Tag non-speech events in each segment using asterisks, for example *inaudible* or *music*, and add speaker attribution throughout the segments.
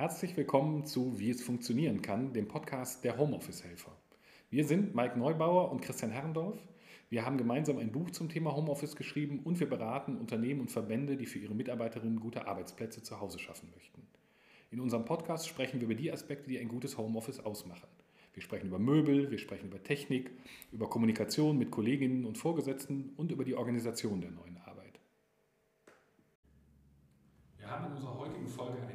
Speaker 1: Herzlich willkommen zu Wie es funktionieren kann, dem Podcast der Homeoffice-Helfer. Wir sind Mike Neubauer und Christian Herrendorf. Wir haben gemeinsam ein Buch zum Thema Homeoffice geschrieben und wir beraten Unternehmen und Verbände, die für ihre Mitarbeiterinnen gute Arbeitsplätze zu Hause schaffen möchten. In unserem Podcast sprechen wir über die Aspekte, die ein gutes Homeoffice ausmachen. Wir sprechen über Möbel, wir sprechen über Technik, über Kommunikation mit Kolleginnen und Vorgesetzten und über die Organisation der neuen Arbeit. Wir haben in unserer heutigen Folge.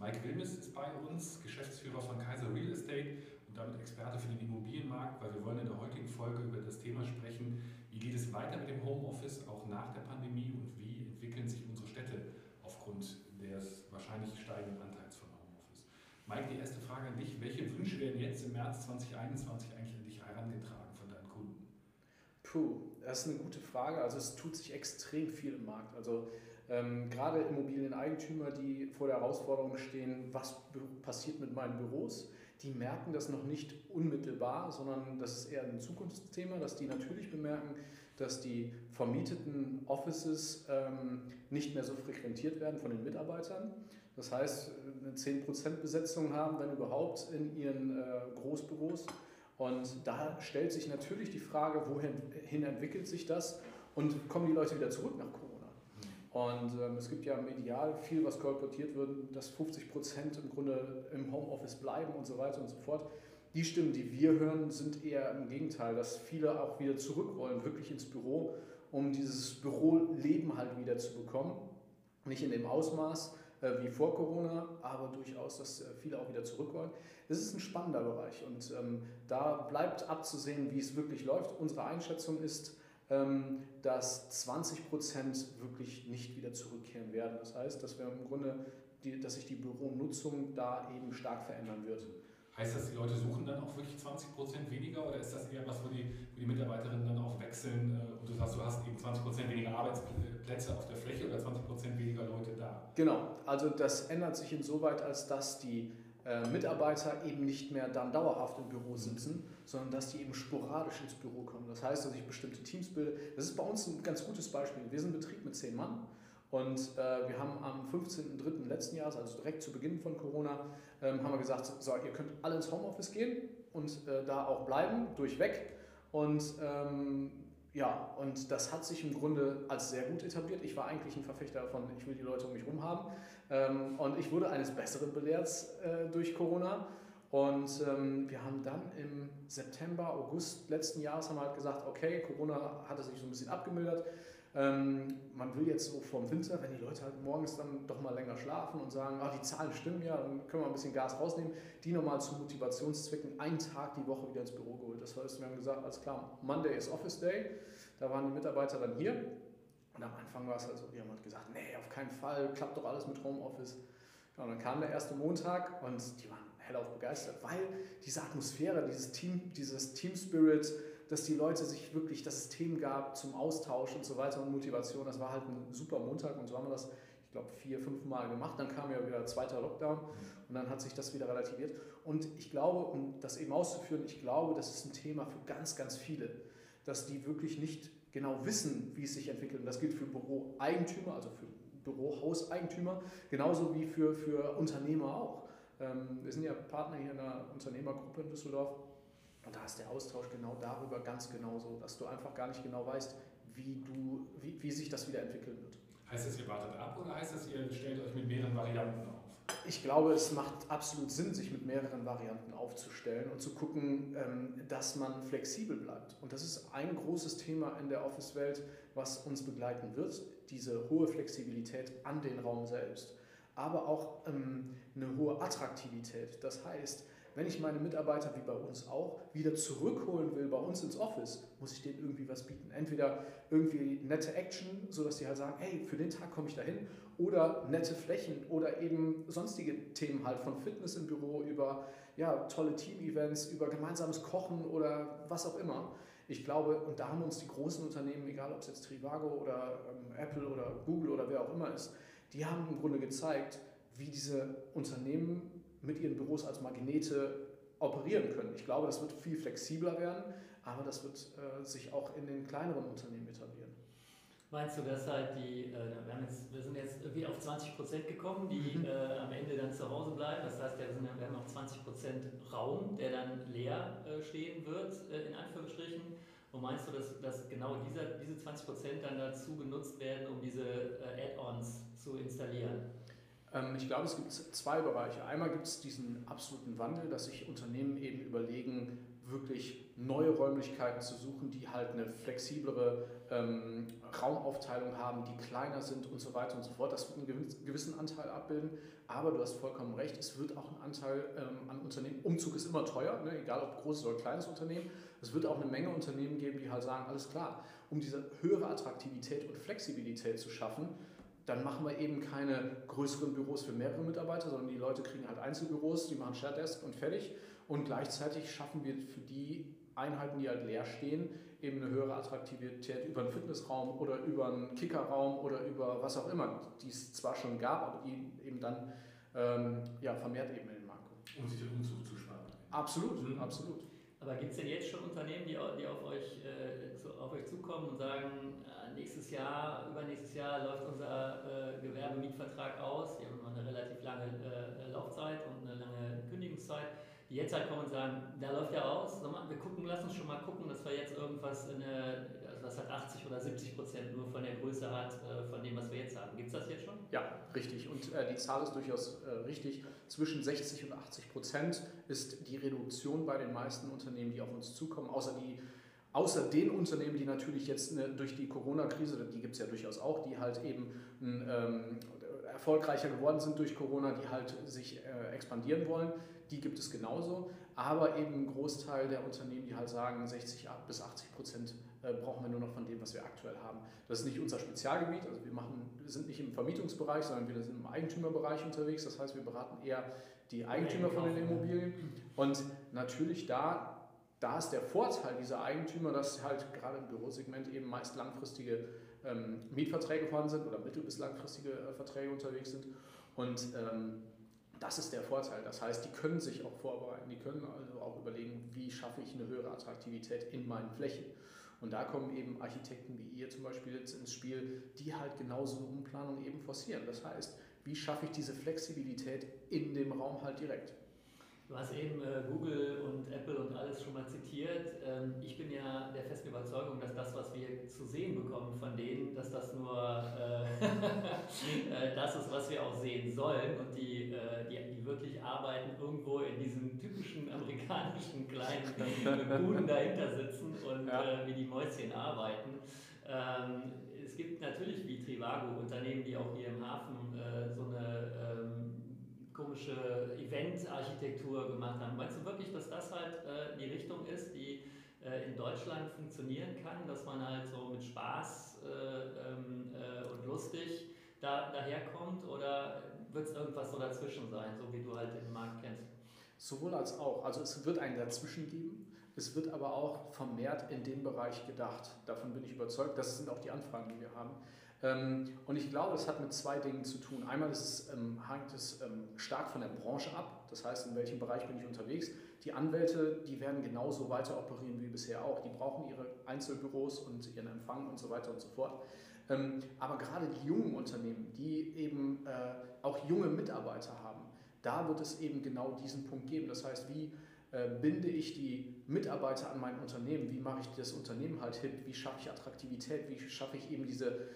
Speaker 1: Mike Wilmes ist bei uns, Geschäftsführer von Kaiser Real Estate und damit Experte für den Immobilienmarkt, weil wir wollen in der heutigen Folge über das Thema sprechen, wie geht es weiter mit dem Homeoffice, auch nach der Pandemie und wie entwickeln sich unsere Städte aufgrund des wahrscheinlich steigenden Anteils von Homeoffice. Mike, die erste Frage an dich. Welche Wünsche werden jetzt im März 2021 eigentlich an dich herangetragen von deinen Kunden?
Speaker 2: Puh, das ist eine gute Frage. Also es tut sich extrem viel im Markt. Also ähm, gerade Immobilieneigentümer, die vor der Herausforderung stehen, was passiert mit meinen Büros, die merken das noch nicht unmittelbar, sondern das ist eher ein Zukunftsthema, dass die natürlich bemerken, dass die vermieteten Offices ähm, nicht mehr so frequentiert werden von den Mitarbeitern. Das heißt, eine 10% Besetzung haben, wenn überhaupt, in ihren äh, Großbüros. Und da stellt sich natürlich die Frage, wohin entwickelt sich das und kommen die Leute wieder zurück nach Corona? Und ähm, es gibt ja medial viel, was kolportiert wird, dass 50 Prozent im Grunde im Homeoffice bleiben und so weiter und so fort. Die Stimmen, die wir hören, sind eher im Gegenteil, dass viele auch wieder zurück wollen, wirklich ins Büro, um dieses Büroleben halt wieder zu bekommen. Nicht in dem Ausmaß äh, wie vor Corona, aber durchaus, dass äh, viele auch wieder zurück wollen. Es ist ein spannender Bereich und ähm, da bleibt abzusehen, wie es wirklich läuft. Unsere Einschätzung ist, dass 20 Prozent wirklich nicht wieder zurückkehren werden. Das heißt, dass wir im Grunde, die, dass sich die Büronutzung da eben stark verändern wird.
Speaker 1: Heißt das, die Leute suchen dann auch wirklich 20 Prozent weniger oder ist das eher was, wo die, wo die Mitarbeiterinnen dann auch wechseln äh, und du sagst, du hast eben 20 Prozent weniger Arbeitsplätze auf der Fläche oder 20 Prozent weniger Leute da?
Speaker 2: Genau, also das ändert sich insoweit, als dass die äh, Mitarbeiter eben nicht mehr dann dauerhaft im Büro sitzen, sondern dass die eben sporadisch ins Büro kommen. Das heißt, dass ich bestimmte Teams bilde. Das ist bei uns ein ganz gutes Beispiel. Wir sind ein Betrieb mit zehn Mann und äh, wir haben am 15.03. letzten Jahres, also direkt zu Beginn von Corona, ähm, haben wir gesagt, so, ihr könnt alle ins Homeoffice gehen und äh, da auch bleiben, durchweg. Und ähm, ja, und das hat sich im Grunde als sehr gut etabliert. Ich war eigentlich ein Verfechter davon, ich will die Leute um mich herum haben. Ähm, und ich wurde eines Besseren belehrt äh, durch Corona. Und ähm, wir haben dann im September, August letzten Jahres haben wir halt gesagt, okay, Corona hatte sich so ein bisschen abgemildert. Ähm, man will jetzt so vom Winter, wenn die Leute halt morgens dann doch mal länger schlafen und sagen, ach, die Zahlen stimmen ja, dann können wir ein bisschen Gas rausnehmen, die nochmal zu Motivationszwecken einen Tag die Woche wieder ins Büro geholt. Das heißt, wir haben gesagt, alles klar, Monday ist Office Day, da waren die Mitarbeiter dann hier. Und am Anfang war es halt so, haben halt gesagt, nee, auf keinen Fall, klappt doch alles mit Homeoffice. Ja, und dann kam der erste Montag und die waren hellauf begeistert, weil diese Atmosphäre, dieses Team, dieses Team Spirit, dass die Leute sich wirklich das System gab zum Austausch und so weiter und Motivation. Das war halt ein super Montag und so haben wir das, ich glaube, vier, fünf Mal gemacht. Dann kam ja wieder zweiter Lockdown und dann hat sich das wieder relativiert. Und ich glaube, um das eben auszuführen, ich glaube, das ist ein Thema für ganz, ganz viele, dass die wirklich nicht genau wissen, wie es sich entwickelt. Und das gilt für Büroeigentümer, also für Bürohauseigentümer, genauso wie für, für Unternehmer auch. Ähm, wir sind ja Partner hier in einer Unternehmergruppe in Düsseldorf und da ist der Austausch genau darüber ganz genauso, dass du einfach gar nicht genau weißt, wie, du, wie, wie sich das wieder entwickeln wird.
Speaker 1: Heißt das, ihr wartet ab oder heißt das, ihr stellt euch mit mehreren Varianten auf?
Speaker 2: Ich glaube, es macht absolut Sinn, sich mit mehreren Varianten aufzustellen und zu gucken, ähm, dass man flexibel bleibt. Und das ist ein großes Thema in der Office-Welt, was uns begleiten wird, diese hohe Flexibilität an den Raum selbst, aber auch ähm, eine hohe Attraktivität. Das heißt, wenn ich meine Mitarbeiter, wie bei uns auch, wieder zurückholen will bei uns ins Office, muss ich denen irgendwie was bieten. Entweder irgendwie nette Action, sodass die halt sagen, hey, für den Tag komme ich dahin, oder nette Flächen oder eben sonstige Themen halt von Fitness im Büro über ja, tolle Team-Events, über gemeinsames Kochen oder was auch immer. Ich glaube, und da haben uns die großen Unternehmen, egal ob es jetzt Trivago oder ähm, Apple oder Google oder wer auch immer ist, die haben im Grunde gezeigt, wie diese Unternehmen mit ihren Büros als Magnete operieren können. Ich glaube, das wird viel flexibler werden, aber das wird äh, sich auch in den kleineren Unternehmen etablieren.
Speaker 3: Meinst du, dass halt die, äh, wir, haben jetzt, wir sind jetzt irgendwie auf 20 Prozent gekommen, die mhm. äh, am Ende dann zu Hause bleiben? Das heißt, wir, sind, wir haben noch 20 Prozent Raum, der dann leer äh, stehen wird, äh, in Anführungsstrichen. Und meinst du, dass, dass genau dieser, diese 20 Prozent dann dazu genutzt werden, um diese äh, Add-ons zu installieren?
Speaker 2: Ähm, ich glaube, es gibt zwei Bereiche. Einmal gibt es diesen absoluten Wandel, dass sich Unternehmen eben überlegen, wirklich neue Räumlichkeiten zu suchen, die halt eine flexiblere ähm, Raumaufteilung haben, die kleiner sind und so weiter und so fort. Das wird einen gewissen Anteil abbilden, aber du hast vollkommen recht, es wird auch einen Anteil ähm, an Unternehmen, Umzug ist immer teuer, ne? egal ob großes oder kleines Unternehmen, es wird auch eine Menge Unternehmen geben, die halt sagen, alles klar, um diese höhere Attraktivität und Flexibilität zu schaffen, dann machen wir eben keine größeren Büros für mehrere Mitarbeiter, sondern die Leute kriegen halt Einzelbüros, die machen Shared Desk und fertig. Und gleichzeitig schaffen wir für die Einheiten, die halt leer stehen, eben eine höhere Attraktivität über einen Fitnessraum oder über einen Kickerraum oder über was auch immer, die es zwar schon gab, aber die eben dann ähm, ja, vermehrt eben in den Markt kommen.
Speaker 1: Um sich den Umzug zu sparen.
Speaker 2: Absolut, mhm. absolut.
Speaker 3: Aber gibt es denn jetzt schon Unternehmen, die, die auf, euch, äh, zu, auf euch zukommen und sagen, äh, nächstes Jahr, übernächstes Jahr läuft unser äh, Gewerbemietvertrag aus, wir haben immer eine relativ lange äh, Laufzeit und eine lange Kündigungszeit. Die jetzt halt kommen und sagen, der läuft ja aus, wir gucken, lass uns schon mal gucken, dass wir jetzt irgendwas in eine, was hat 80 oder 70 Prozent nur von der Größe hat, äh, von dem, was wir jetzt haben. Gibt es das jetzt schon?
Speaker 2: Ja, richtig. Und äh, die Zahl ist durchaus äh, richtig. Zwischen 60 und 80 Prozent ist die Reduktion bei den meisten Unternehmen, die auf uns zukommen, außer die Außer den Unternehmen, die natürlich jetzt ne, durch die Corona-Krise, die gibt es ja durchaus auch, die halt eben ähm, erfolgreicher geworden sind durch Corona, die halt sich äh, expandieren wollen, die gibt es genauso, aber eben ein Großteil der Unternehmen, die halt sagen, 60 bis 80 Prozent äh, brauchen wir nur noch von dem, was wir aktuell haben. Das ist nicht unser Spezialgebiet, also wir, machen, wir sind nicht im Vermietungsbereich, sondern wir sind im Eigentümerbereich unterwegs, das heißt, wir beraten eher die Eigentümer von den Immobilien und natürlich da da ist der Vorteil dieser Eigentümer, dass halt gerade im Bürosegment eben meist langfristige ähm, Mietverträge vorhanden sind oder mittel- bis langfristige äh, Verträge unterwegs sind. Und ähm, das ist der Vorteil. Das heißt, die können sich auch vorbereiten, die können also auch überlegen, wie schaffe ich eine höhere Attraktivität in meinen Flächen. Und da kommen eben Architekten wie ihr zum Beispiel jetzt ins Spiel, die halt genauso eine Umplanung eben forcieren. Das heißt, wie schaffe ich diese Flexibilität in dem Raum halt direkt?
Speaker 3: Du hast eben äh, Google und Apple und alles schon mal zitiert. Ähm, ich bin ja der festen Überzeugung, dass das, was wir zu sehen bekommen von denen, dass das nur äh, *laughs* äh, das ist, was wir auch sehen sollen. Und die, äh, die, die wirklich arbeiten irgendwo in diesen typischen amerikanischen kleinen Buden dahinter sitzen und ja. Äh, wie die Mäuschen arbeiten. Ähm, es gibt natürlich wie Trivago Unternehmen, die auch hier im Hafen äh, so eine ähm, komische Event-Architektur gemacht haben. Meinst du wirklich, dass das halt äh, die Richtung ist, die äh, in Deutschland funktionieren kann, dass man halt so mit Spaß äh, ähm, äh und lustig da, daherkommt oder wird es irgendwas so dazwischen sein, so wie du halt den Markt kennst?
Speaker 2: Sowohl als auch. Also es wird einen dazwischen geben. Es wird aber auch vermehrt in dem Bereich gedacht. Davon bin ich überzeugt. Das sind auch die Anfragen, die wir haben. Ähm, und ich glaube, das hat mit zwei Dingen zu tun. Einmal es, ähm, hängt es ähm, stark von der Branche ab, das heißt, in welchem Bereich bin ich unterwegs. Die Anwälte, die werden genauso weiter operieren wie bisher auch. Die brauchen ihre Einzelbüros und ihren Empfang und so weiter und so fort. Aber gerade die jungen Unternehmen, die eben äh, auch junge Mitarbeiter haben, da wird es eben genau diesen Punkt geben. Das heißt, wie äh, binde ich die Mitarbeiter an mein Unternehmen? Wie mache ich das Unternehmen halt hip? Wie schaffe ich Attraktivität? Wie schaffe ich eben diese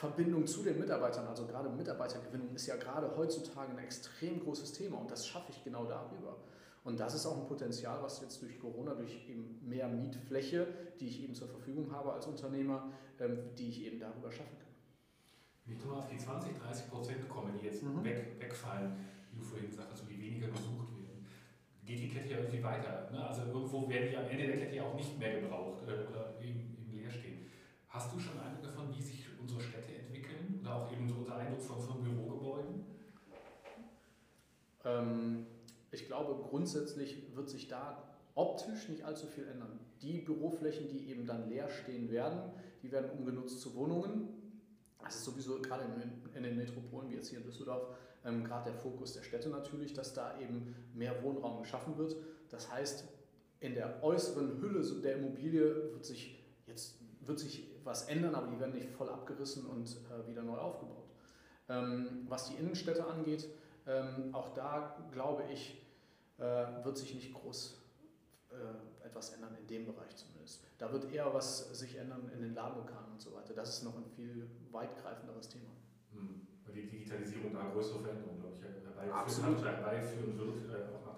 Speaker 2: Verbindung zu den Mitarbeitern, also gerade Mitarbeitergewinnung, ist ja gerade heutzutage ein extrem großes Thema und das schaffe ich genau darüber. Und das ist auch ein Potenzial, was jetzt durch Corona, durch eben mehr Mietfläche, die ich eben zur Verfügung habe als Unternehmer, ähm, die ich eben darüber schaffen kann.
Speaker 1: Wie du auf die 20, 30 Prozent kommen, die jetzt mhm. weg, wegfallen, wie du vorhin gesagt hast, wie weniger gesucht werden, geht die Kette ja irgendwie weiter. Ne? Also irgendwo werden die am Ende der Kette ja auch nicht mehr gebraucht äh, oder eben, eben leer stehen. Hast du schon Eindruck davon, wie sich unsere Städte entwickeln oder auch eben so unser Eindruck von, von Bürogebäuden?
Speaker 2: Ähm, ich glaube, grundsätzlich wird sich da optisch nicht allzu viel ändern. Die Büroflächen, die eben dann leer stehen werden, die werden umgenutzt zu Wohnungen. Das ist sowieso gerade in, in den Metropolen wie jetzt hier in Düsseldorf ähm, gerade der Fokus der Städte natürlich, dass da eben mehr Wohnraum geschaffen wird. Das heißt, in der äußeren Hülle der Immobilie wird sich jetzt wird sich was ändern, aber die werden nicht voll abgerissen und äh, wieder neu aufgebaut. Ähm, was die Innenstädte angeht, ähm, auch da glaube ich, äh, wird sich nicht groß äh, etwas ändern in dem Bereich zumindest. Da wird eher was sich ändern in den Ladenlokalen und so weiter. Das ist noch ein viel weitgreifenderes Thema.
Speaker 1: Hm. Weil die Digitalisierung da größere Veränderungen, glaube ich,
Speaker 2: herbeiführen,
Speaker 1: herbeiführen wird, äh, auch.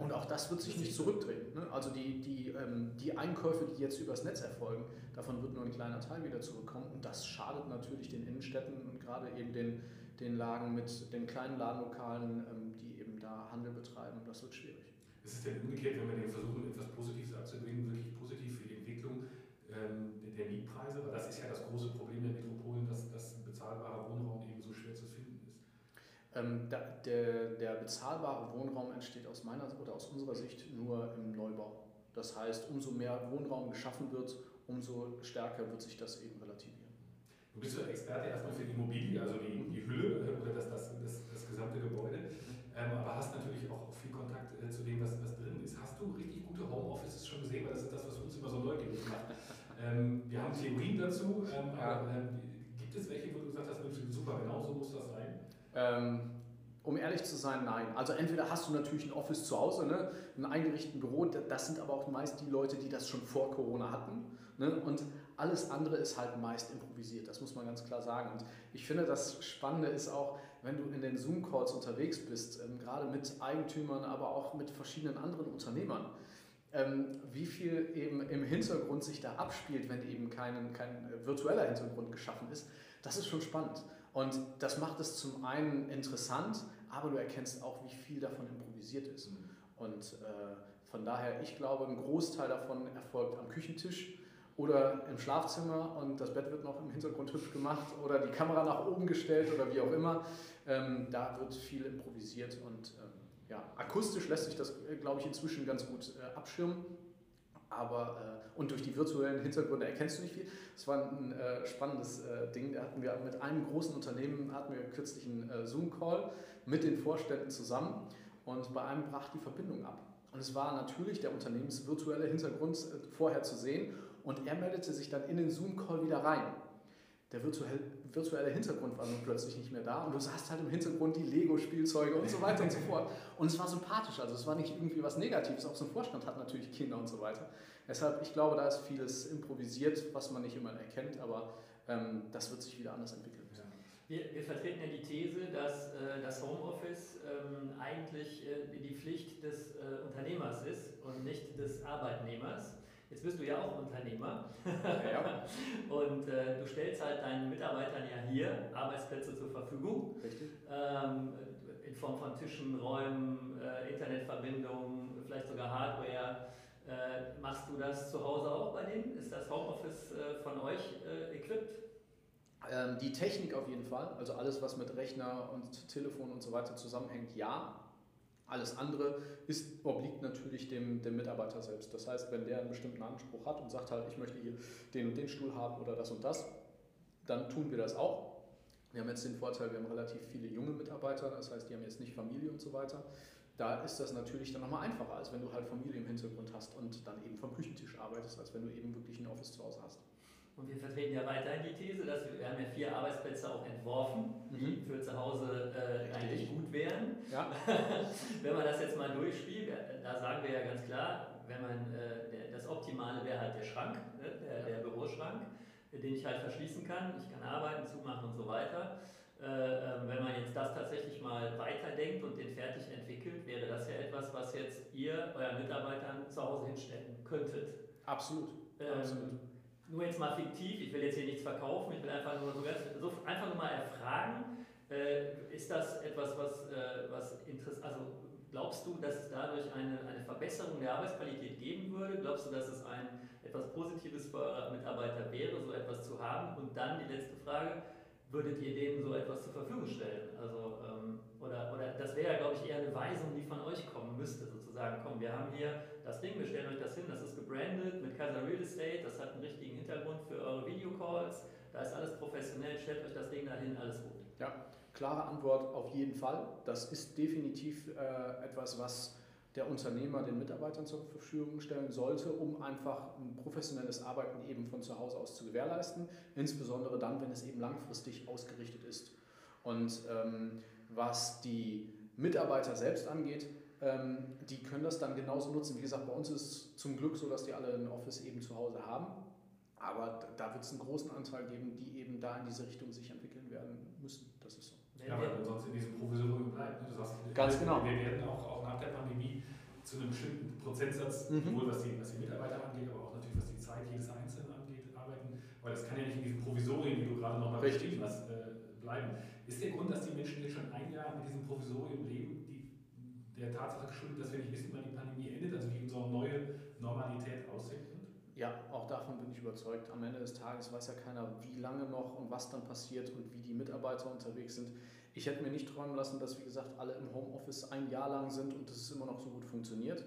Speaker 2: Und auch das wird sich nicht zurückdrehen. Ne? Also die, die, ähm, die Einkäufe, die jetzt übers Netz erfolgen, davon wird nur ein kleiner Teil wieder zurückkommen. Und das schadet natürlich den Innenstädten und gerade eben den, den Lagen mit den kleinen Ladenlokalen, ähm, die eben da Handel betreiben. Das wird schwierig.
Speaker 1: Ist es denn umgekehrt, wenn wir den versuchen, etwas Positives abzubilden, wirklich positiv für die Entwicklung ähm, der Mietpreise? Weil das ist ja das große Problem der Metropolen, dass, dass bezahlbarer Wohnraum eben so schwer zu finden ist.
Speaker 2: Ähm, da, der, der bezahlbare Wohnraum entsteht aus meiner oder aus unserer Sicht nur im Neubau. Das heißt, umso mehr Wohnraum geschaffen wird, umso stärker wird sich das eben relativieren.
Speaker 1: Du bist ja Experte erstmal für die Immobilie, also die, die Hülle äh, oder das, das, das, das gesamte Gebäude, ähm, aber hast natürlich auch viel Kontakt äh, zu dem, was, was drin ist. Hast du richtig gute Homeoffices schon gesehen? Weil das ist das, was uns immer so neugierig macht. Ähm, wir haben Theorien dazu, ähm, aber ähm, gibt es welche, wo du gesagt hast, super, genau so muss das sein?
Speaker 2: Ähm, um ehrlich zu sein, nein. Also entweder hast du natürlich ein Office zu Hause, ne, ein eingerichteten Büro, das sind aber auch meist die Leute, die das schon vor Corona hatten. Ne, und alles andere ist halt meist improvisiert, das muss man ganz klar sagen. Und ich finde, das Spannende ist auch, wenn du in den Zoom-Calls unterwegs bist, ähm, gerade mit Eigentümern, aber auch mit verschiedenen anderen Unternehmern, ähm, wie viel eben im Hintergrund sich da abspielt, wenn eben kein, kein virtueller Hintergrund geschaffen ist, das ist schon spannend. Und das macht es zum einen interessant, aber du erkennst auch, wie viel davon improvisiert ist. Mhm. Und äh, von daher, ich glaube, ein Großteil davon erfolgt am Küchentisch oder im Schlafzimmer und das Bett wird noch im Hintergrund hübsch gemacht oder die Kamera nach oben gestellt oder wie auch immer. Ähm, da wird viel improvisiert und ähm, ja, akustisch lässt sich das, äh, glaube ich, inzwischen ganz gut äh, abschirmen. Aber, äh, und durch die virtuellen Hintergründe erkennst du nicht viel. Es war ein äh, spannendes äh, Ding. Da hatten wir mit einem großen Unternehmen hatten wir kürzlich einen äh, Zoom-Call mit den Vorständen zusammen und bei einem brach die Verbindung ab. Und es war natürlich der unternehmensvirtuelle Hintergrund vorher zu sehen und er meldete sich dann in den Zoom-Call wieder rein. Der virtuelle Hintergrund war nun plötzlich nicht mehr da und du sahst halt im Hintergrund die Lego-Spielzeuge und so weiter und so fort. Und es war sympathisch, also es war nicht irgendwie was Negatives. Auch so ein Vorstand hat natürlich Kinder und so weiter. Deshalb, ich glaube, da ist vieles improvisiert, was man nicht immer erkennt, aber ähm, das wird sich wieder anders entwickeln.
Speaker 3: Wir, wir, vertreten ja die These, dass äh, das Homeoffice ähm, eigentlich äh, die Pflicht des äh, Unternehmers ist und nicht des Arbeitnehmers. Jetzt bist du ja auch Unternehmer ja. *laughs* und äh, du stellst halt deinen Mitarbeitern ja hier Arbeitsplätze zur Verfügung. Ähm, in Form von Tischen, Räumen, äh, Internetverbindungen, vielleicht sogar Hardware. Äh, machst du das zu Hause auch bei denen? Ist das Homeoffice äh, von euch äh, equipped?
Speaker 2: Ähm, die Technik auf jeden Fall, also alles, was mit Rechner und Telefon und so weiter zusammenhängt, ja. Alles andere ist, obliegt natürlich dem, dem Mitarbeiter selbst. Das heißt, wenn der einen bestimmten Anspruch hat und sagt halt, ich möchte hier den und den Stuhl haben oder das und das, dann tun wir das auch. Wir haben jetzt den Vorteil, wir haben relativ viele junge Mitarbeiter, das heißt, die haben jetzt nicht Familie und so weiter. Da ist das natürlich dann nochmal einfacher, als wenn du halt Familie im Hintergrund hast und dann eben vom Küchentisch arbeitest, als wenn du eben wirklich ein Office zu Hause hast.
Speaker 3: Und wir vertreten ja weiterhin die These, dass wir, wir haben ja vier Arbeitsplätze auch entworfen, die mhm. für zu Hause äh, eigentlich gut wären. Ja. *laughs* wenn man das jetzt mal durchspielt, da sagen wir ja ganz klar, wenn man äh, das Optimale wäre halt der Schrank, ne, der, der Büroschrank, den ich halt verschließen kann. Ich kann arbeiten, zumachen und so weiter. Äh, ähm, wenn man jetzt das tatsächlich mal weiterdenkt und den fertig entwickelt, wäre das ja etwas, was jetzt ihr euren Mitarbeitern zu Hause hinstellen könntet.
Speaker 2: Absolut.
Speaker 3: Ähm, Absolut nur jetzt mal fiktiv, ich will jetzt hier nichts verkaufen, ich will einfach nur so, ganz, so einfach nur mal erfragen, äh, ist das etwas, was, äh, was interessant, also glaubst du, dass es dadurch eine, eine Verbesserung der Arbeitsqualität geben würde? Glaubst du, dass es ein etwas Positives für eure Mitarbeiter wäre, so etwas zu haben? Und dann die letzte Frage, würdet ihr denen so etwas zur Verfügung stellen? Also, ähm, oder, oder das wäre ja, glaube ich, eher eine Weisung, die von euch kommen müsste, sozusagen, komm, wir haben hier das Ding, wir stellen euch das hin, das ist gebrandet Real Estate, das hat einen richtigen Hintergrund für eure Videocalls, da ist alles professionell, stellt euch das Ding dahin, alles gut.
Speaker 2: Ja, klare Antwort auf jeden Fall. Das ist definitiv äh, etwas, was der Unternehmer den Mitarbeitern zur Verfügung stellen sollte, um einfach ein professionelles Arbeiten eben von zu Hause aus zu gewährleisten, insbesondere dann, wenn es eben langfristig ausgerichtet ist. Und ähm, was die Mitarbeiter selbst angeht, ähm, die können das dann genauso nutzen. Wie gesagt, bei uns ist es zum Glück so, dass die alle ein Office eben zu Hause haben. Aber da wird es einen großen Anteil geben, die eben da in diese Richtung sich entwickeln werden müssen. Das ist so.
Speaker 1: Ja, weil man sonst in diesem Provisorium bleibt. Ne? Du sagst,
Speaker 2: Ganz genau.
Speaker 1: Wir werden auch, auch nach der Pandemie zu einem bestimmten Prozentsatz, mhm. sowohl was die, was die Mitarbeiter angeht, aber auch natürlich was die Zeit jedes Einzelnen angeht, arbeiten. Weil das kann ja nicht in diesen Provisorien, die du gerade nochmal beschrieben hast, äh, bleiben. Ist der Grund, dass die Menschen jetzt schon ein Jahr mit diesem Provisorium leben, der Tatsache geschuldet, dass wir nicht wissen, wann die Pandemie endet, also wie unsere neue Normalität aussehen wird?
Speaker 2: Ja, auch davon bin ich überzeugt. Am Ende des Tages weiß ja keiner, wie lange noch und was dann passiert und wie die Mitarbeiter unterwegs sind. Ich hätte mir nicht träumen lassen, dass, wie gesagt, alle im Homeoffice ein Jahr lang sind und es immer noch so gut funktioniert.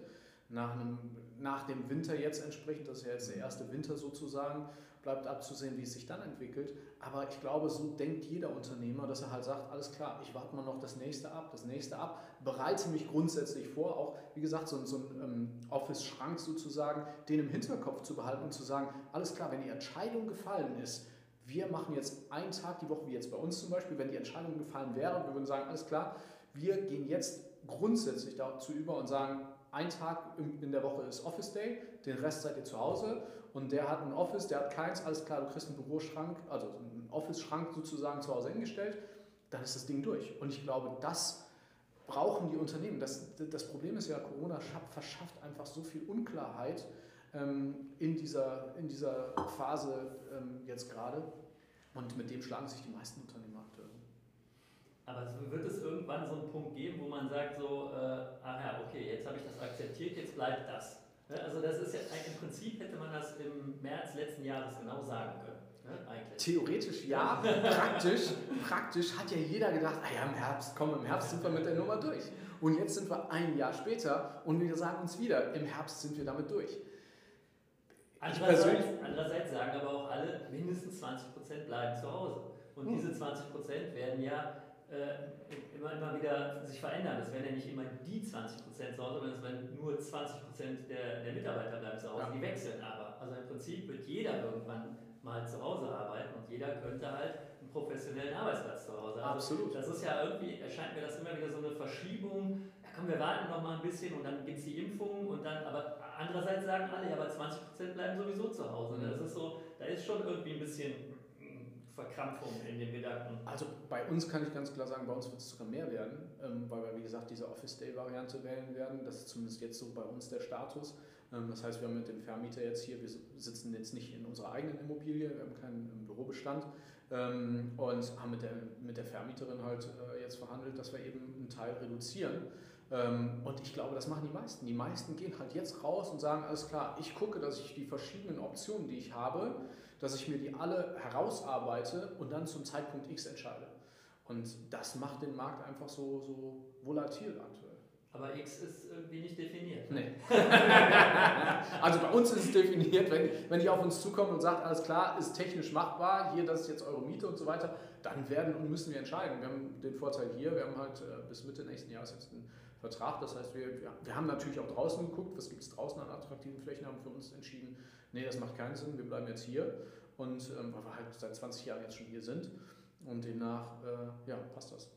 Speaker 2: Nach, einem, nach dem Winter jetzt entsprechend, das ist ja jetzt der erste Winter sozusagen, bleibt abzusehen, wie es sich dann entwickelt. Aber ich glaube, so denkt jeder Unternehmer, dass er halt sagt, alles klar, ich warte mal noch das nächste ab, das nächste ab, bereite mich grundsätzlich vor, auch wie gesagt, so, so ein ähm, Office-Schrank sozusagen, den im Hinterkopf zu behalten und zu sagen, alles klar, wenn die Entscheidung gefallen ist, wir machen jetzt einen Tag die Woche, wie jetzt bei uns zum Beispiel, wenn die Entscheidung gefallen wäre, wir würden sagen, alles klar, wir gehen jetzt grundsätzlich dazu über und sagen, ein Tag in der Woche ist Office Day, den Rest seid ihr zu Hause und der hat ein Office, der hat keins, alles klar, du kriegst einen Büroschrank, also einen Office-Schrank sozusagen zu Hause hingestellt, dann ist das Ding durch. Und ich glaube, das brauchen die Unternehmen. Das, das Problem ist ja, Corona verschafft einfach so viel Unklarheit ähm, in, dieser, in dieser Phase ähm, jetzt gerade. Und mit dem schlagen sich die meisten Unternehmen aktuell.
Speaker 3: Aber wird es irgendwann so einen Punkt geben, wo man sagt, so, äh, ach ja, okay, jetzt habe ich das akzeptiert, jetzt bleibt das. Ne, also das ist ja, im Prinzip hätte man das im März letzten Jahres genau sagen können. Ne,
Speaker 2: eigentlich. Theoretisch ja, praktisch, praktisch hat ja jeder gedacht, ah ja, im Herbst, komm, im Herbst sind wir mit der Nummer durch. Und jetzt sind wir ein Jahr später und wir sagen uns wieder, im Herbst sind wir damit durch.
Speaker 3: Andererseits, andererseits sagen aber auch alle, mindestens 20% bleiben zu Hause. Und hm. diese 20% werden ja äh, immer, immer wieder sich verändern. Es werden ja nicht immer die 20 Prozent zu Hause, sondern es werden nur 20 Prozent der, der Mitarbeiter bleiben zu Hause. Die wechseln aber. Also im Prinzip wird jeder irgendwann mal zu Hause arbeiten und jeder könnte halt einen professionellen Arbeitsplatz zu Hause haben.
Speaker 2: Also Absolut.
Speaker 3: Das ist ja irgendwie, erscheint mir das immer wieder so eine Verschiebung. Ja, komm, wir warten noch mal ein bisschen und dann gibt es die Impfung und dann, aber andererseits sagen alle, ja, aber 20 Prozent bleiben sowieso zu Hause. Mhm. Das ist so, da ist schon irgendwie ein bisschen Verkrampfung in den Gedanken?
Speaker 2: Also bei uns kann ich ganz klar sagen, bei uns wird es sogar mehr werden, ähm, weil wir, wie gesagt, diese Office Day-Variante wählen werden. Das ist zumindest jetzt so bei uns der Status. Ähm, das heißt, wir haben mit dem Vermieter jetzt hier, wir sitzen jetzt nicht in unserer eigenen Immobilie, wir haben keinen Bürobestand ähm, und haben mit der, mit der Vermieterin halt äh, jetzt verhandelt, dass wir eben einen Teil reduzieren. Und ich glaube, das machen die meisten. Die meisten gehen halt jetzt raus und sagen, alles klar, ich gucke, dass ich die verschiedenen Optionen, die ich habe, dass ich mir die alle herausarbeite und dann zum Zeitpunkt X entscheide. Und das macht den Markt einfach so, so volatil aktuell.
Speaker 3: Aber X ist irgendwie nicht definiert.
Speaker 2: Nee. *laughs* also bei uns ist es definiert, wenn, wenn die auf uns zukommen und sagt, alles klar, ist technisch machbar, hier, das ist jetzt eure Miete und so weiter, dann werden und müssen wir entscheiden. Wir haben den Vorteil hier, wir haben halt äh, bis Mitte nächsten Jahres jetzt einen Vertrag. Das heißt, wir, wir, haben natürlich auch draußen geguckt, was gibt es draußen an attraktiven Flächen, haben für uns entschieden, nee, das macht keinen Sinn, wir bleiben jetzt hier. Und ähm, weil wir halt seit 20 Jahren jetzt schon hier sind. Und demnach, äh, ja, passt das.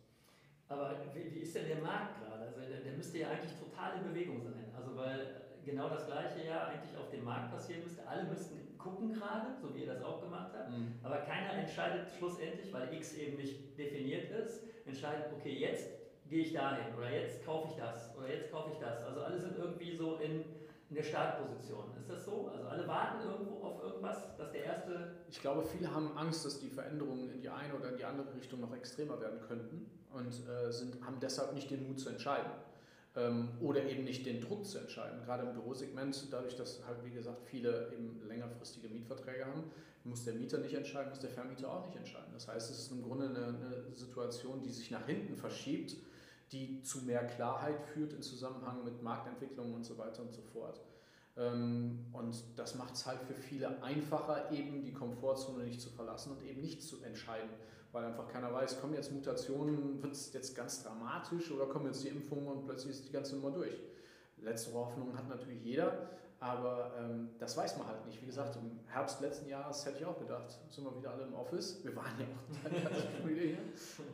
Speaker 3: Aber wie, wie, ist denn der Markt gerade? Also der, der, müsste ja eigentlich total in Bewegung sein. Also weil genau das gleiche ja eigentlich auf dem Markt passieren müsste. Alle müssten gucken gerade, so wie ihr das auch gemacht habt. Mhm. Aber keiner entscheidet schlussendlich, weil X eben nicht definiert ist, entscheidet, okay, jetzt gehe ich dahin oder jetzt kaufe ich das oder jetzt kaufe ich das. Also alle sind irgendwie so in in der Startposition. Ist das so? Also alle warten irgendwo auf irgendwas, dass der erste.
Speaker 2: Ich glaube, viele haben Angst, dass die Veränderungen in die eine oder in die andere Richtung noch extremer werden könnten und äh, sind, haben deshalb nicht den Mut zu entscheiden. Ähm, oder eben nicht den Druck zu entscheiden. Gerade im Bürosegment, dadurch, dass halt, wie gesagt, viele eben längerfristige Mietverträge haben, muss der Mieter nicht entscheiden, muss der Vermieter auch nicht entscheiden. Das heißt, es ist im Grunde eine, eine Situation, die sich nach hinten verschiebt die zu mehr Klarheit führt im Zusammenhang mit Marktentwicklung und so weiter und so fort. Ähm, und das macht es halt für viele einfacher, eben die Komfortzone nicht zu verlassen und eben nicht zu entscheiden, weil einfach keiner weiß, kommen jetzt Mutationen, wird es jetzt ganz dramatisch oder kommen jetzt die Impfungen und plötzlich ist die ganze Nummer durch. letztere Hoffnung hat natürlich jeder, aber ähm, das weiß man halt nicht. Wie gesagt, im Herbst letzten Jahres hätte ich auch gedacht, sind wir wieder alle im Office. Wir waren ja auch *laughs* wieder hier.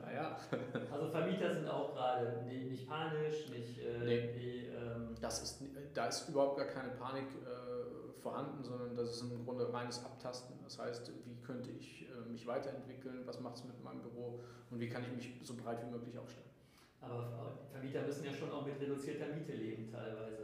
Speaker 3: Naja. Also Vermieter sind auch gerade nicht panisch, nicht. Äh,
Speaker 2: nee. die, ähm das ist, da ist überhaupt gar keine Panik äh, vorhanden, sondern das ist im Grunde reines Abtasten. Das heißt, wie könnte ich äh, mich weiterentwickeln, was macht es mit meinem Büro und wie kann ich mich so breit wie möglich aufstellen.
Speaker 3: Aber Vermieter müssen ja schon auch mit reduzierter Miete leben teilweise.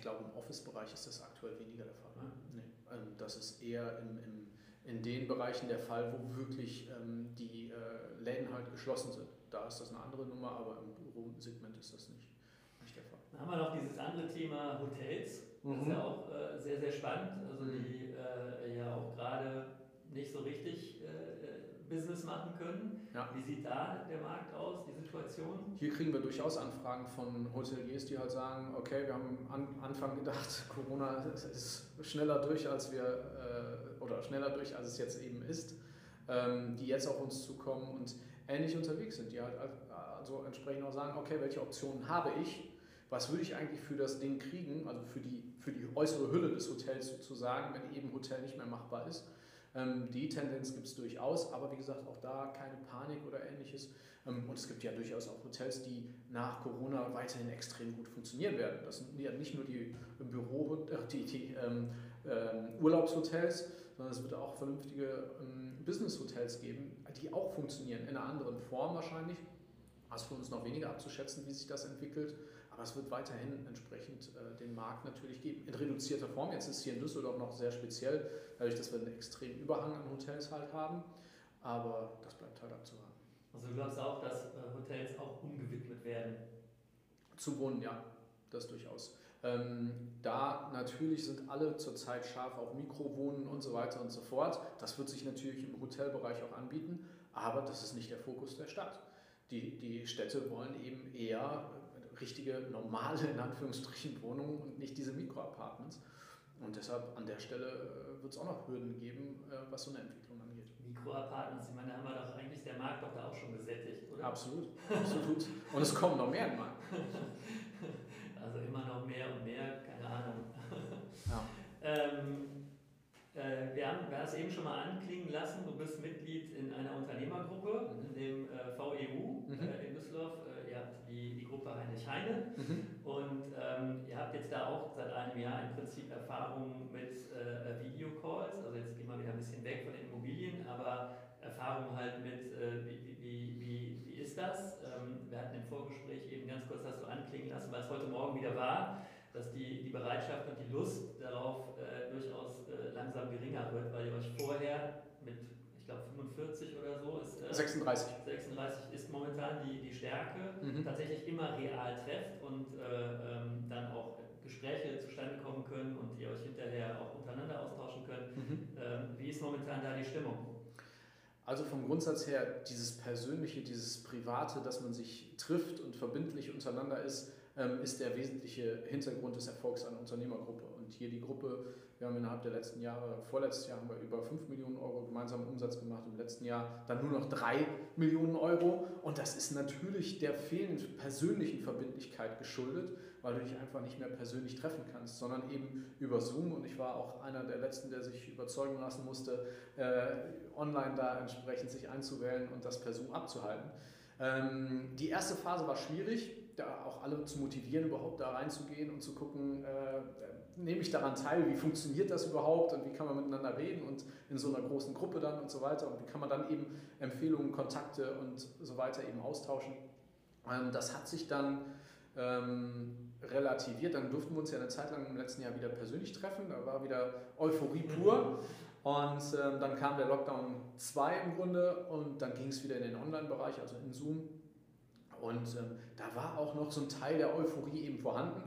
Speaker 2: Ich glaube, im Office-Bereich ist das aktuell weniger der Fall. Ne? Nee. Also das ist eher im, im, in den Bereichen der Fall, wo wirklich ähm, die äh, Läden halt geschlossen sind. Da ist das eine andere Nummer, aber im Bürosegment ist das nicht, nicht der Fall.
Speaker 3: Dann haben wir noch dieses andere Thema Hotels. Das mhm. ist ja auch äh, sehr, sehr spannend. Also mhm. die äh, ja auch gerade nicht so richtig äh, Business machen können. Ja. Wie sieht da der Markt aus, die Situation?
Speaker 2: Hier kriegen wir durchaus Anfragen von Hoteliers, die halt sagen, okay, wir haben am Anfang gedacht, *laughs* Corona ist schneller durch, als wir äh, oder schneller durch, als es jetzt eben ist, ähm, die jetzt auf uns zukommen und ähnlich unterwegs sind, die halt also entsprechend auch sagen, okay, welche Optionen habe ich? Was würde ich eigentlich für das Ding kriegen, also für die, für die äußere Hülle des Hotels sozusagen, wenn eben Hotel nicht mehr machbar ist? Ähm, die Tendenz gibt es durchaus, aber wie gesagt, auch da keine Panik oder ähnliches. Ähm, und es gibt ja durchaus auch Hotels, die nach Corona weiterhin extrem gut funktionieren werden. Das sind ja nicht nur die Büro, äh, die, die ähm, äh, Urlaubshotels, sondern es wird auch vernünftige ähm, Business-Hotels geben, die auch funktionieren, in einer anderen Form wahrscheinlich. Was für uns noch weniger abzuschätzen, wie sich das entwickelt. Aber es wird weiterhin entsprechend äh, den Markt natürlich geben. In reduzierter Form. Jetzt ist hier in Düsseldorf noch sehr speziell, dadurch, dass wir einen extremen Überhang an Hotels halt haben. Aber das bleibt halt abzuwarten.
Speaker 3: Also du glaubst auch, dass äh, Hotels auch umgewidmet werden?
Speaker 2: Zu Wohnen, ja. Das durchaus. Ähm, da natürlich sind alle zurzeit scharf auf Mikrowohnen und so weiter und so fort. Das wird sich natürlich im Hotelbereich auch anbieten, aber das ist nicht der Fokus der Stadt. Die, die Städte wollen eben eher richtige, normale, in Anführungsstrichen, Wohnungen und nicht diese Mikroapartments. Und deshalb an der Stelle äh, wird es auch noch Hürden geben, äh, was so eine Entwicklung angeht.
Speaker 3: Mikroapartments, ich meine, da haben wir doch eigentlich der Markt doch da auch schon gesättigt, oder?
Speaker 2: Absolut, absolut. Und es kommen noch mehr im Markt. *laughs*
Speaker 3: Also immer noch mehr und mehr, keine Ahnung. Ja. *laughs* ähm, äh, wir, haben, wir haben es eben schon mal anklingen lassen, du bist Mitglied in einer Unternehmergruppe, mhm. in dem äh, VEU mhm. äh, in Düsseldorf. Äh, habt die, die Gruppe Heinrich Heine mhm. und ähm, ihr habt jetzt da auch seit einem Jahr im Prinzip Erfahrung mit äh, Videocalls. Also jetzt gehen wir wieder ein bisschen weg von den Immobilien, aber Erfahrung halt mit, äh, wie, wie, wie, wie ist das? Ähm, wir hatten im Vorgespräch eben ganz kurz das so anklingen lassen, weil es heute Morgen wieder war dass die, die Bereitschaft und die Lust darauf äh, durchaus äh, langsam geringer wird, weil ihr euch vorher mit, glaube 45 oder so ist.
Speaker 2: Äh, 36.
Speaker 3: 36 ist momentan die, die Stärke, mhm. tatsächlich immer real trefft und äh, ähm, dann auch Gespräche zustande kommen können und ihr euch hinterher auch untereinander austauschen könnt. Mhm. Ähm, wie ist momentan da die Stimmung?
Speaker 2: Also vom Grundsatz her, dieses Persönliche, dieses Private, dass man sich trifft und verbindlich untereinander ist, ähm, ist der wesentliche Hintergrund des Erfolgs einer Unternehmergruppe. Und hier die Gruppe, wir haben innerhalb der letzten Jahre, vorletztes Jahr haben wir über 5 Millionen Euro gemeinsamen Umsatz gemacht, im letzten Jahr dann nur noch 3 Millionen Euro. Und das ist natürlich der fehlenden persönlichen Verbindlichkeit geschuldet, weil du dich einfach nicht mehr persönlich treffen kannst, sondern eben über Zoom. Und ich war auch einer der Letzten, der sich überzeugen lassen musste, äh, online da entsprechend sich einzuwählen und das per Zoom abzuhalten. Ähm, die erste Phase war schwierig, da auch alle zu motivieren, überhaupt da reinzugehen und zu gucken, äh, nehme ich daran teil, wie funktioniert das überhaupt und wie kann man miteinander reden und in so einer großen Gruppe dann und so weiter und wie kann man dann eben Empfehlungen, Kontakte und so weiter eben austauschen. Ähm, das hat sich dann ähm, relativiert. Dann durften wir uns ja eine Zeit lang im letzten Jahr wieder persönlich treffen. Da war wieder Euphorie pur. Und ähm, dann kam der Lockdown 2 im Grunde und dann ging es wieder in den Online-Bereich, also in Zoom. Und ähm, da war auch noch so ein Teil der Euphorie eben vorhanden.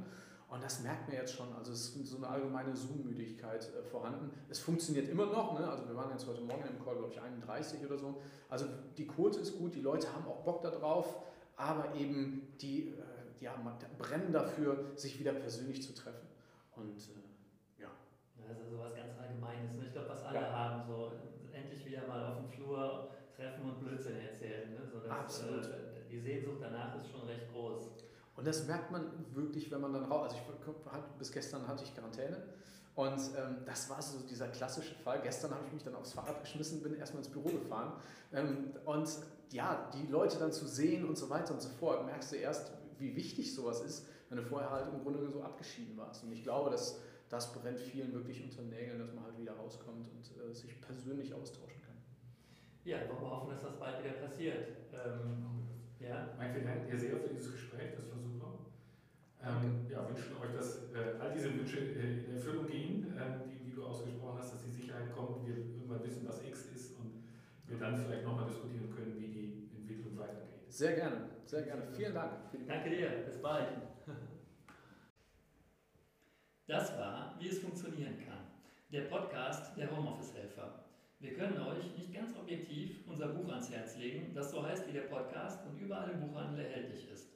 Speaker 2: Und das merkt man jetzt schon. Also es ist so eine allgemeine Zoom-Müdigkeit äh, vorhanden. Es funktioniert immer noch. Ne? Also wir waren jetzt heute Morgen im Call, glaube ich, 31 oder so. Also die Quote ist gut, die Leute haben auch Bock darauf, aber eben die äh, ja, brennen dafür, sich wieder persönlich zu treffen. Und äh, ja.
Speaker 3: Das ist also was ganz Allgemeines. Ne? Ich glaube, was alle ja. haben, so endlich wieder mal auf dem Flur treffen und Blödsinn erzählen. Ne? So, dass,
Speaker 2: Absolut.
Speaker 3: Äh, die Sehnsucht danach ist schon recht groß.
Speaker 2: Und das merkt man wirklich, wenn man dann raus. Also ich, bis gestern hatte ich Quarantäne und ähm, das war so dieser klassische Fall. Gestern habe ich mich dann aufs Fahrrad geschmissen, bin erstmal ins Büro gefahren ähm, und ja, die Leute dann zu sehen und so weiter und so fort, merkst du erst, wie wichtig sowas ist, wenn du vorher halt im Grunde so abgeschieden warst. Und ich glaube, dass das brennt vielen wirklich unter den Nägeln, dass man halt wieder rauskommt und äh, sich persönlich austauschen kann.
Speaker 3: Ja, wollen wir hoffen, dass das bald wieder passiert. Ähm,
Speaker 1: ja. Mike, wir danken dir sehr für dieses Gespräch, das war super. Ähm, ja, wünschen euch, dass äh, all diese Wünsche äh, in Erfüllung gehen, äh, die, die du ausgesprochen hast, dass die Sicherheit kommt, wir irgendwann wissen, was X ist und wir dann vielleicht nochmal diskutieren können, wie die Entwicklung weitergeht.
Speaker 2: Sehr gerne, sehr gerne. Vielen Dank.
Speaker 3: Danke dir, bis bald. Das war, wie es funktionieren kann. Der Podcast der Homeoffice-Helfer. Wir können euch nicht ganz objektiv unser Buch ans Herz legen, das so heißt wie der Podcast und überall im Buchhandel erhältlich ist.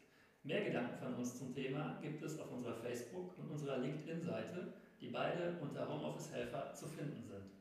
Speaker 3: Mehr Gedanken von uns zum Thema gibt es auf unserer Facebook- und unserer LinkedIn-Seite, die beide unter Homeoffice-Helfer zu finden sind.